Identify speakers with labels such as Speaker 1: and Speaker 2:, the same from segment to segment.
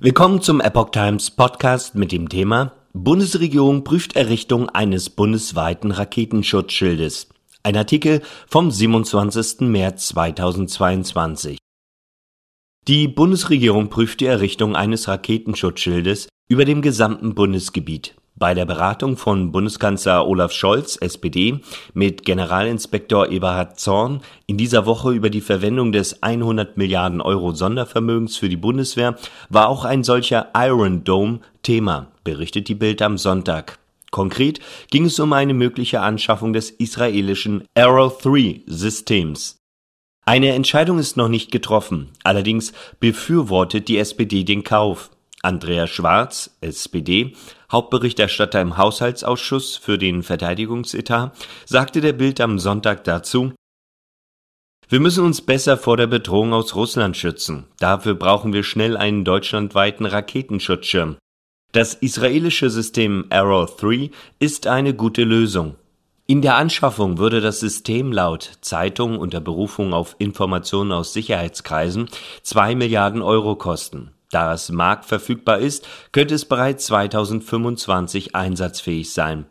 Speaker 1: Willkommen zum Epoch Times Podcast mit dem Thema Bundesregierung prüft Errichtung eines bundesweiten Raketenschutzschildes. Ein Artikel vom 27. März 2022. Die Bundesregierung prüft die Errichtung eines Raketenschutzschildes über dem gesamten Bundesgebiet. Bei der Beratung von Bundeskanzler Olaf Scholz, SPD, mit Generalinspektor Eberhard Zorn in dieser Woche über die Verwendung des 100 Milliarden Euro Sondervermögens für die Bundeswehr war auch ein solcher Iron Dome Thema, berichtet die Bild am Sonntag. Konkret ging es um eine mögliche Anschaffung des israelischen Arrow 3 Systems. Eine Entscheidung ist noch nicht getroffen, allerdings befürwortet die SPD den Kauf. Andreas Schwarz, SPD, Hauptberichterstatter im Haushaltsausschuss für den Verteidigungsetat, sagte der Bild am Sonntag dazu, wir müssen uns besser vor der Bedrohung aus Russland schützen. Dafür brauchen wir schnell einen deutschlandweiten Raketenschutzschirm. Das israelische System Arrow 3 ist eine gute Lösung. In der Anschaffung würde das System laut Zeitung unter Berufung auf Informationen aus Sicherheitskreisen zwei Milliarden Euro kosten. Da es marktverfügbar ist, könnte es bereits 2025 einsatzfähig sein.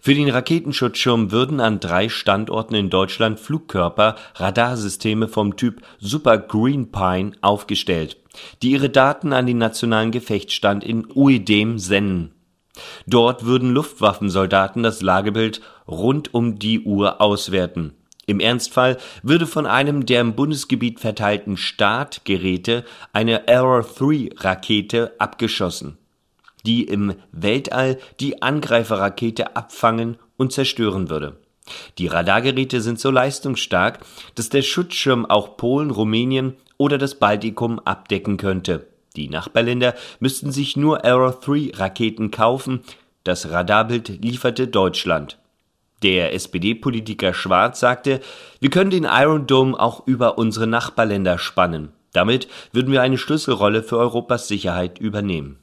Speaker 1: Für den Raketenschutzschirm würden an drei Standorten in Deutschland Flugkörper Radarsysteme vom Typ Super Green Pine aufgestellt, die ihre Daten an den nationalen Gefechtsstand in Uedem senden. Dort würden Luftwaffensoldaten das Lagebild rund um die Uhr auswerten im Ernstfall würde von einem der im Bundesgebiet verteilten Startgeräte eine Arrow-3-Rakete abgeschossen, die im Weltall die Angreiferrakete abfangen und zerstören würde. Die Radargeräte sind so leistungsstark, dass der Schutzschirm auch Polen, Rumänien oder das Baltikum abdecken könnte. Die Nachbarländer müssten sich nur Arrow-3-Raketen kaufen, das Radarbild lieferte Deutschland. Der SPD-Politiker Schwarz sagte, wir können den Iron Dome auch über unsere Nachbarländer spannen. Damit würden wir eine Schlüsselrolle für Europas Sicherheit übernehmen.